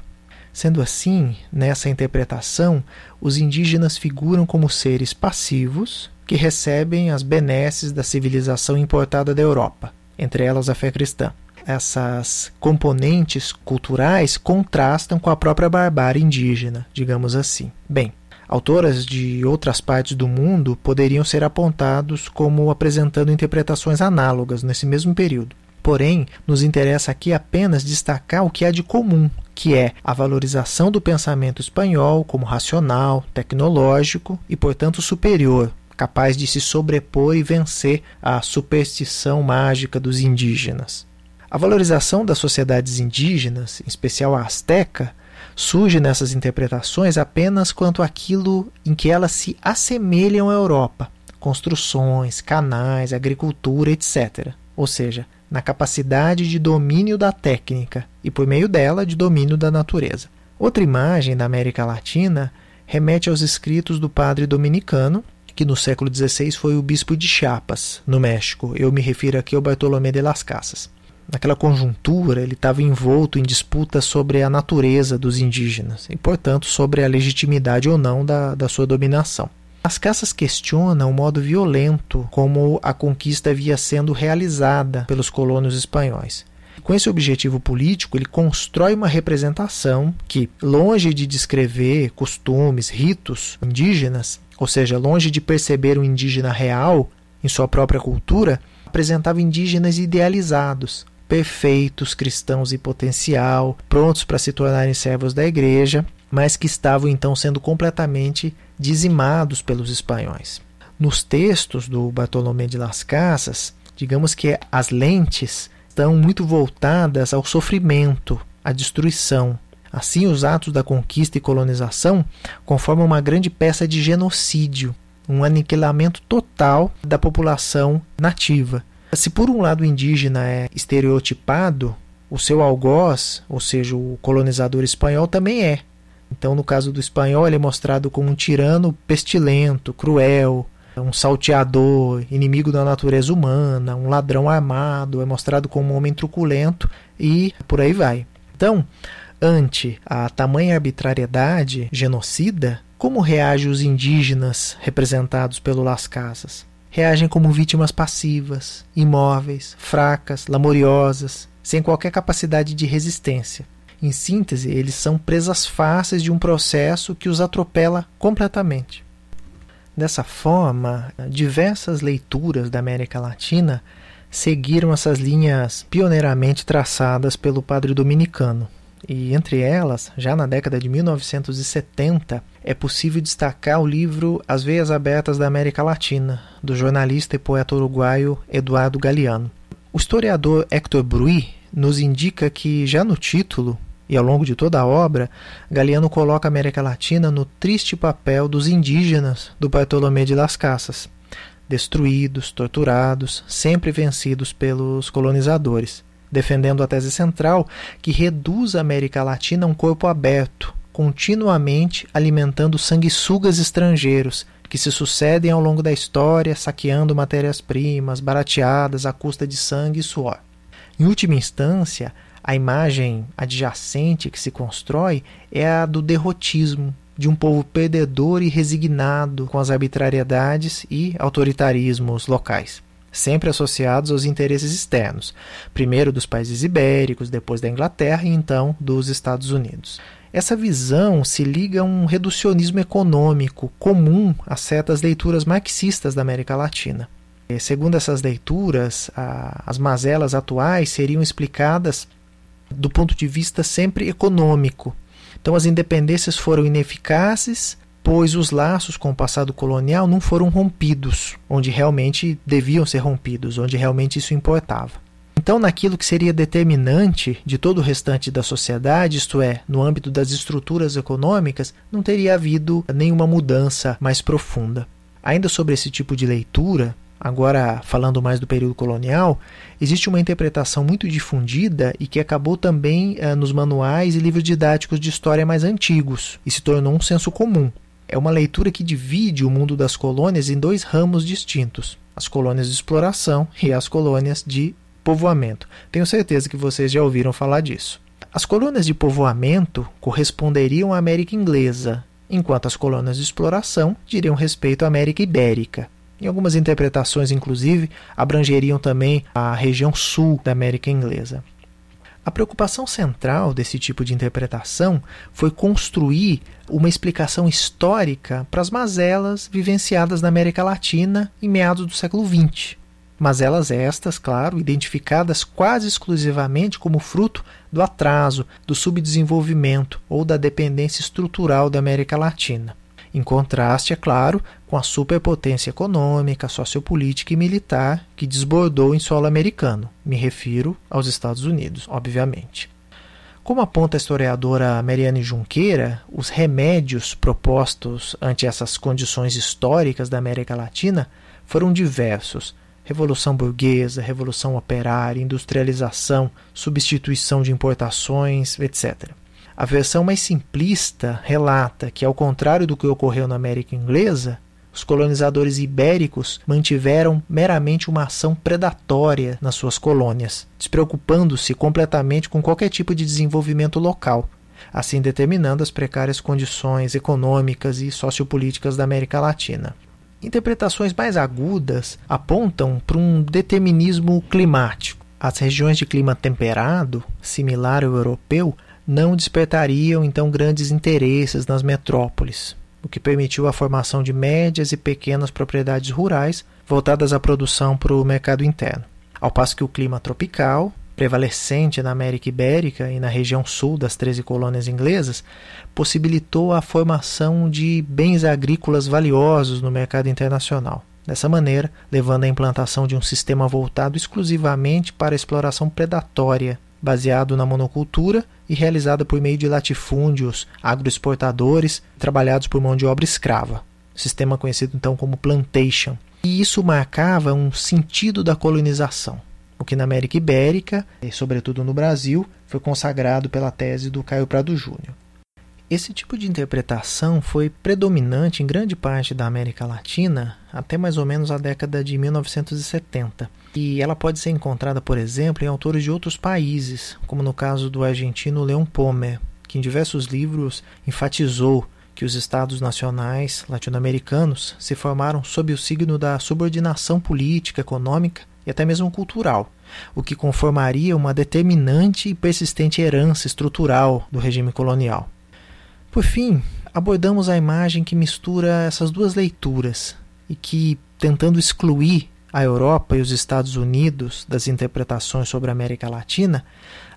Sendo assim, nessa interpretação, os indígenas figuram como seres passivos que recebem as benesses da civilização importada da Europa, entre elas a fé cristã. Essas componentes culturais contrastam com a própria barbárie indígena, digamos assim. Bem, Autoras de outras partes do mundo poderiam ser apontados como apresentando interpretações análogas nesse mesmo período. Porém, nos interessa aqui apenas destacar o que há de comum, que é a valorização do pensamento espanhol como racional, tecnológico e, portanto, superior, capaz de se sobrepor e vencer a superstição mágica dos indígenas. A valorização das sociedades indígenas, em especial a azteca, surge nessas interpretações apenas quanto aquilo em que elas se assemelham à Europa, construções, canais, agricultura, etc. Ou seja, na capacidade de domínio da técnica e, por meio dela, de domínio da natureza. Outra imagem da América Latina remete aos escritos do padre dominicano, que no século XVI foi o bispo de Chiapas, no México. Eu me refiro aqui ao Bartolomé de las Casas naquela conjuntura, ele estava envolto em disputas sobre a natureza dos indígenas e, portanto, sobre a legitimidade ou não da, da sua dominação. As caças questionam o modo violento como a conquista havia sendo realizada pelos colonos espanhóis. Com esse objetivo político, ele constrói uma representação que, longe de descrever costumes, ritos indígenas, ou seja, longe de perceber o indígena real em sua própria cultura, apresentava indígenas idealizados, perfeitos, cristãos em potencial, prontos para se tornarem servos da igreja, mas que estavam então sendo completamente dizimados pelos espanhóis. Nos textos do Bartolomé de las Casas, digamos que as lentes estão muito voltadas ao sofrimento, à destruição. Assim, os atos da conquista e colonização conformam uma grande peça de genocídio, um aniquilamento total da população nativa. Se por um lado o indígena é estereotipado, o seu algoz, ou seja, o colonizador espanhol, também é. Então, no caso do espanhol, ele é mostrado como um tirano pestilento, cruel, um salteador, inimigo da natureza humana, um ladrão armado, é mostrado como um homem truculento e por aí vai. Então, ante a tamanha arbitrariedade genocida, como reagem os indígenas representados pelo Las Casas? reagem como vítimas passivas, imóveis, fracas, lamoriosas, sem qualquer capacidade de resistência. Em síntese, eles são presas fáceis de um processo que os atropela completamente. Dessa forma, diversas leituras da América Latina seguiram essas linhas pioneiramente traçadas pelo padre dominicano. E entre elas, já na década de 1970, é possível destacar o livro As Veias Abertas da América Latina, do jornalista e poeta uruguaio Eduardo Galeano. O historiador Hector Bruy nos indica que, já no título e ao longo de toda a obra, Galeano coloca a América Latina no triste papel dos indígenas do Bartolomé de las Casas, destruídos, torturados, sempre vencidos pelos colonizadores, defendendo a tese central que reduz a América Latina a um corpo aberto, continuamente alimentando sanguessugas estrangeiros que se sucedem ao longo da história, saqueando matérias-primas, barateadas à custa de sangue e suor. Em última instância, a imagem adjacente que se constrói é a do derrotismo, de um povo perdedor e resignado com as arbitrariedades e autoritarismos locais, sempre associados aos interesses externos, primeiro dos países ibéricos, depois da Inglaterra e então dos Estados Unidos. Essa visão se liga a um reducionismo econômico comum a certas leituras marxistas da América Latina. Segundo essas leituras, as mazelas atuais seriam explicadas do ponto de vista sempre econômico. Então, as independências foram ineficazes, pois os laços com o passado colonial não foram rompidos, onde realmente deviam ser rompidos, onde realmente isso importava. Então, naquilo que seria determinante de todo o restante da sociedade, isto é, no âmbito das estruturas econômicas, não teria havido nenhuma mudança mais profunda. Ainda sobre esse tipo de leitura, agora falando mais do período colonial, existe uma interpretação muito difundida e que acabou também eh, nos manuais e livros didáticos de história mais antigos e se tornou um senso comum. É uma leitura que divide o mundo das colônias em dois ramos distintos: as colônias de exploração e as colônias de povoamento. Tenho certeza que vocês já ouviram falar disso. As colônias de povoamento corresponderiam à América Inglesa, enquanto as colônias de exploração diriam respeito à América Ibérica. Em algumas interpretações, inclusive, abrangeriam também a região sul da América Inglesa. A preocupação central desse tipo de interpretação foi construir uma explicação histórica para as mazelas vivenciadas na América Latina em meados do século XX. Mazelas estas, claro, identificadas quase exclusivamente como fruto do atraso, do subdesenvolvimento ou da dependência estrutural da América Latina em contraste, é claro, com a superpotência econômica, sociopolítica e militar que desbordou em solo americano. Me refiro aos Estados Unidos, obviamente. Como aponta a historiadora Mariane Junqueira, os remédios propostos ante essas condições históricas da América Latina foram diversos: revolução burguesa, revolução operária, industrialização, substituição de importações, etc. A versão mais simplista relata que, ao contrário do que ocorreu na América Inglesa, os colonizadores ibéricos mantiveram meramente uma ação predatória nas suas colônias, despreocupando-se completamente com qualquer tipo de desenvolvimento local, assim determinando as precárias condições econômicas e sociopolíticas da América Latina. Interpretações mais agudas apontam para um determinismo climático. As regiões de clima temperado, similar ao europeu, não despertariam então grandes interesses nas metrópoles, o que permitiu a formação de médias e pequenas propriedades rurais voltadas à produção para o mercado interno. Ao passo que o clima tropical, prevalecente na América Ibérica e na região sul das 13 colônias inglesas, possibilitou a formação de bens agrícolas valiosos no mercado internacional. Dessa maneira, levando à implantação de um sistema voltado exclusivamente para a exploração predatória baseado na monocultura e realizada por meio de latifúndios agroexportadores trabalhados por mão de obra escrava, sistema conhecido então como plantation. E isso marcava um sentido da colonização, o que na América Ibérica, e sobretudo no Brasil, foi consagrado pela tese do Caio Prado Júnior. Esse tipo de interpretação foi predominante em grande parte da América Latina até mais ou menos a década de 1970. E ela pode ser encontrada, por exemplo, em autores de outros países, como no caso do argentino Leon Pomer, que em diversos livros enfatizou que os estados nacionais latino-americanos se formaram sob o signo da subordinação política, econômica e até mesmo cultural, o que conformaria uma determinante e persistente herança estrutural do regime colonial. Por fim, abordamos a imagem que mistura essas duas leituras e que, tentando excluir a Europa e os Estados Unidos das interpretações sobre a América Latina,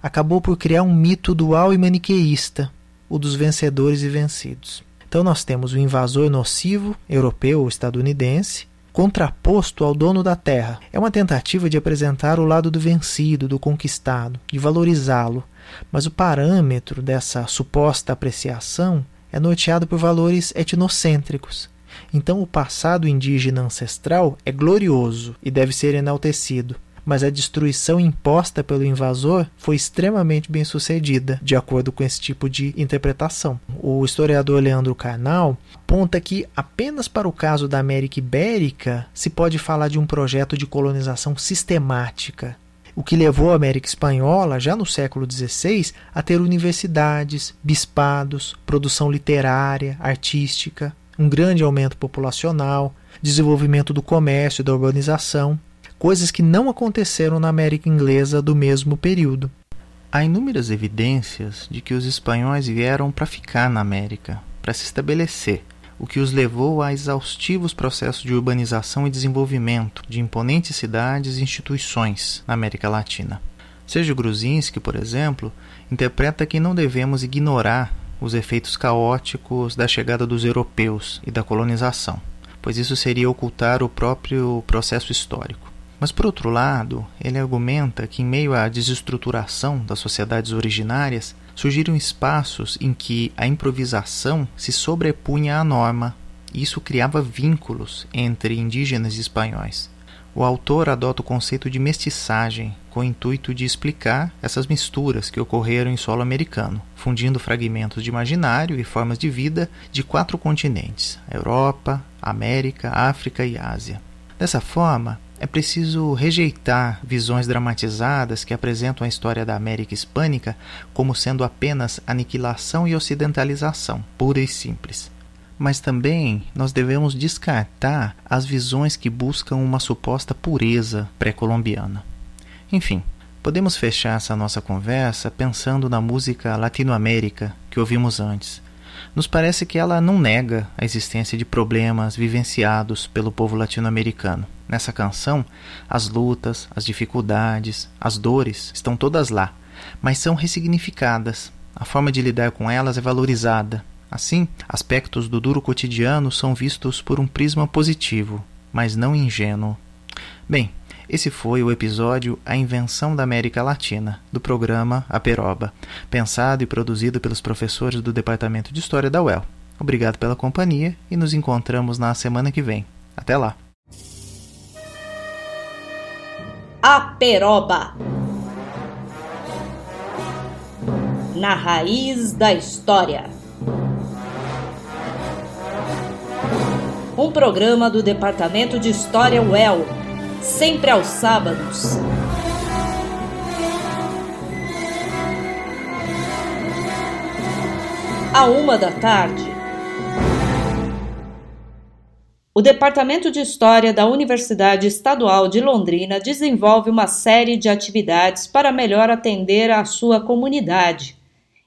acabou por criar um mito dual e maniqueísta, o dos vencedores e vencidos. Então nós temos o invasor nocivo, europeu ou estadunidense, contraposto ao dono da terra. É uma tentativa de apresentar o lado do vencido, do conquistado, de valorizá-lo, mas o parâmetro dessa suposta apreciação é norteado por valores etnocêntricos. Então, o passado indígena ancestral é glorioso e deve ser enaltecido, mas a destruição imposta pelo invasor foi extremamente bem sucedida, de acordo com esse tipo de interpretação. O historiador Leandro Carnal aponta que apenas para o caso da América Ibérica se pode falar de um projeto de colonização sistemática o que levou a América Espanhola, já no século XVI, a ter universidades, bispados, produção literária, artística, um grande aumento populacional, desenvolvimento do comércio e da urbanização, coisas que não aconteceram na América Inglesa do mesmo período. Há inúmeras evidências de que os espanhóis vieram para ficar na América, para se estabelecer, o que os levou a exaustivos processos de urbanização e desenvolvimento de imponentes cidades e instituições na América Latina. Sergio Gruzinski, por exemplo, interpreta que não devemos ignorar os efeitos caóticos da chegada dos europeus e da colonização, pois isso seria ocultar o próprio processo histórico. Mas, por outro lado, ele argumenta que, em meio à desestruturação das sociedades originárias, surgiram espaços em que a improvisação se sobrepunha à norma. E isso criava vínculos entre indígenas e espanhóis. O autor adota o conceito de mestiçagem, com o intuito de explicar essas misturas que ocorreram em solo americano, fundindo fragmentos de imaginário e formas de vida de quatro continentes: Europa, América, África e Ásia. Dessa forma, é preciso rejeitar visões dramatizadas que apresentam a história da América Hispânica como sendo apenas aniquilação e ocidentalização, pura e simples. Mas também nós devemos descartar as visões que buscam uma suposta pureza pré-colombiana. Enfim, podemos fechar essa nossa conversa pensando na música Latinoamérica que ouvimos antes. Nos parece que ela não nega a existência de problemas vivenciados pelo povo latino-americano Nessa canção, as lutas, as dificuldades, as dores estão todas lá, mas são ressignificadas. A forma de lidar com elas é valorizada. Assim, aspectos do duro cotidiano são vistos por um prisma positivo, mas não ingênuo. Bem, esse foi o episódio A Invenção da América Latina, do programa Aperoba, pensado e produzido pelos professores do Departamento de História da UEL. Obrigado pela companhia e nos encontramos na semana que vem. Até lá! Aperoba. Na raiz da história. Um programa do Departamento de História UEL, sempre aos sábados. À uma da tarde. O Departamento de História da Universidade Estadual de Londrina desenvolve uma série de atividades para melhor atender à sua comunidade.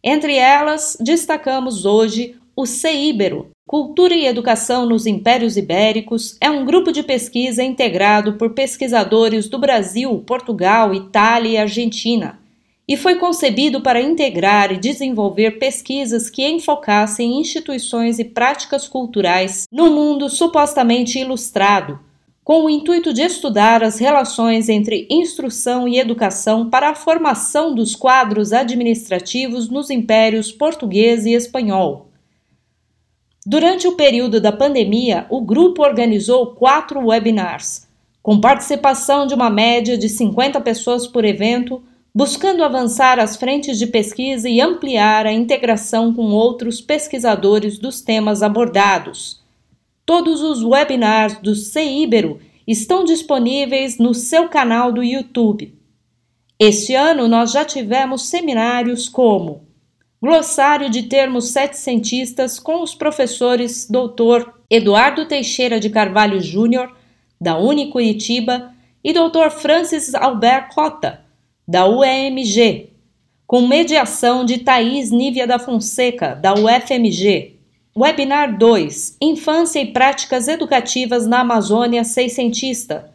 Entre elas, destacamos hoje o CEIBERO, Cultura e Educação nos Impérios Ibéricos, é um grupo de pesquisa integrado por pesquisadores do Brasil, Portugal, Itália e Argentina e foi concebido para integrar e desenvolver pesquisas que enfocassem instituições e práticas culturais no mundo supostamente ilustrado, com o intuito de estudar as relações entre instrução e educação para a formação dos quadros administrativos nos impérios português e espanhol. Durante o período da pandemia, o grupo organizou quatro webinars, com participação de uma média de 50 pessoas por evento buscando avançar as frentes de pesquisa e ampliar a integração com outros pesquisadores dos temas abordados. Todos os webinars do CIBERO estão disponíveis no seu canal do YouTube. Este ano nós já tivemos seminários como Glossário de Termos Setecentistas com os professores Dr. Eduardo Teixeira de Carvalho Júnior, da Uni Curitiba, e Dr. Francis Albert Cota, da UEMG, com mediação de Thaís Nívia da Fonseca, da UFMG. Webinar 2: Infância e Práticas Educativas na Amazônia Seiscentista,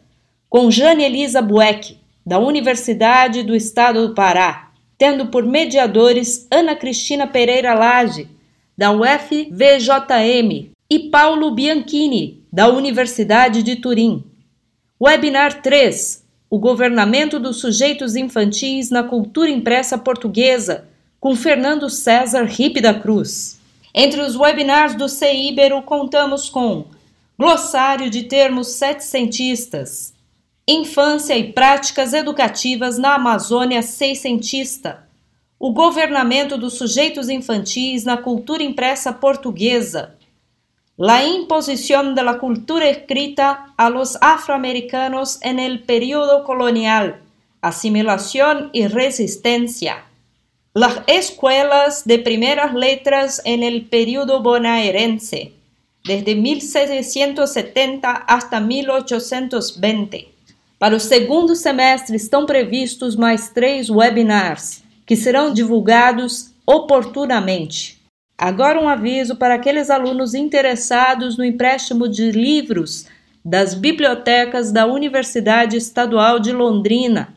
com Jane Elisa Bueck, da Universidade do Estado do Pará, tendo por mediadores Ana Cristina Pereira Lage, da UFVJM, e Paulo Bianchini, da Universidade de Turim. Webinar 3: o Governamento dos Sujeitos Infantis na Cultura Impressa Portuguesa, com Fernando César Ripe da Cruz. Entre os webinars do CEIBERO, contamos com Glossário de Termos Setecentistas, Infância e práticas educativas na Amazônia seiscentista. O governamento dos sujeitos infantis na cultura impressa portuguesa. La imposición de la cultura escrita a los afroamericanos en el periodo colonial. Asimilación y resistencia. Las escuelas de primeras letras en el periodo bonaerense, desde 1770 hasta 1820. Para o segundo semestre estão previstos mais três webinars, que serão divulgados oportunamente. Agora, um aviso para aqueles alunos interessados no empréstimo de livros das bibliotecas da Universidade Estadual de Londrina.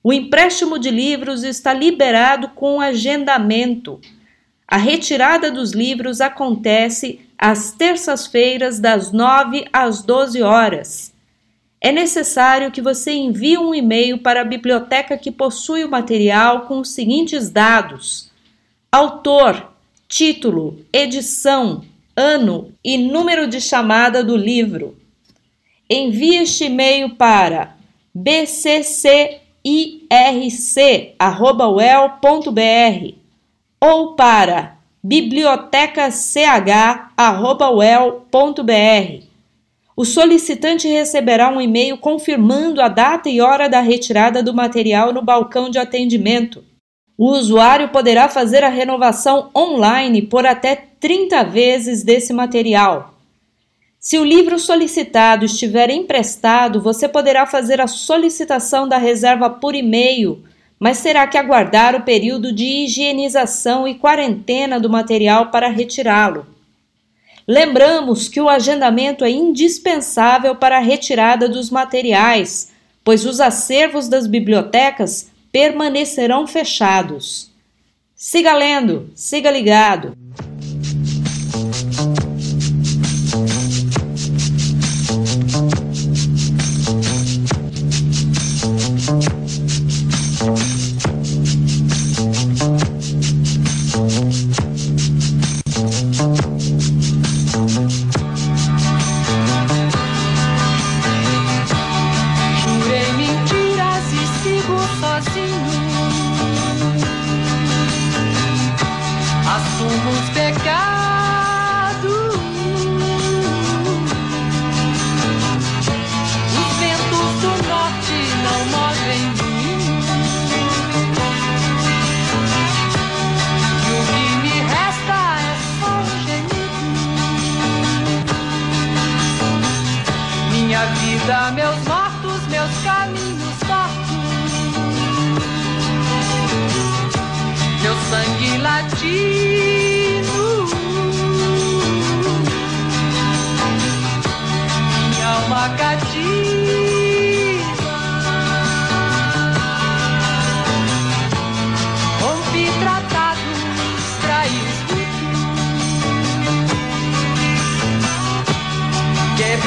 O empréstimo de livros está liberado com agendamento. A retirada dos livros acontece às terças-feiras, das 9 às 12 horas é necessário que você envie um e-mail para a biblioteca que possui o material com os seguintes dados: autor, título, edição, ano e número de chamada do livro. Envie este e-mail para bccirc@well.br ou para bibliotecach@well.br o solicitante receberá um e-mail confirmando a data e hora da retirada do material no balcão de atendimento. O usuário poderá fazer a renovação online por até 30 vezes desse material. Se o livro solicitado estiver emprestado, você poderá fazer a solicitação da reserva por e-mail, mas terá que aguardar o período de higienização e quarentena do material para retirá-lo. Lembramos que o agendamento é indispensável para a retirada dos materiais, pois os acervos das bibliotecas permanecerão fechados. Siga lendo, siga ligado.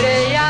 estrella.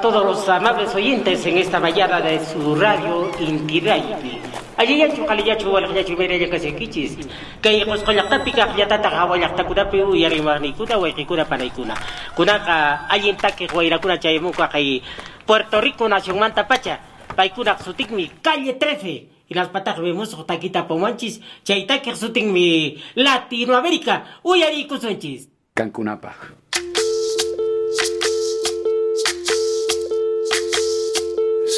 a todos los amables oyentes en esta mañana de su radio Inti ayayachu qalillachu walaqllachu miraylla kasikichis kay qusqollaqtapi pues kaqllatataqa wallaqtakunapi uyariwarniykuna wayqikuna panaykuna kunaqa allin takiq wayrakuna chaymunqa kay puerto rico nacionmanta pacha paykuna sutikmi calle 13 Ilaspataq wimusqa takita pumanchis chaytakiq sutinmi latinoamérica. Uyariykusunchis kankunapaq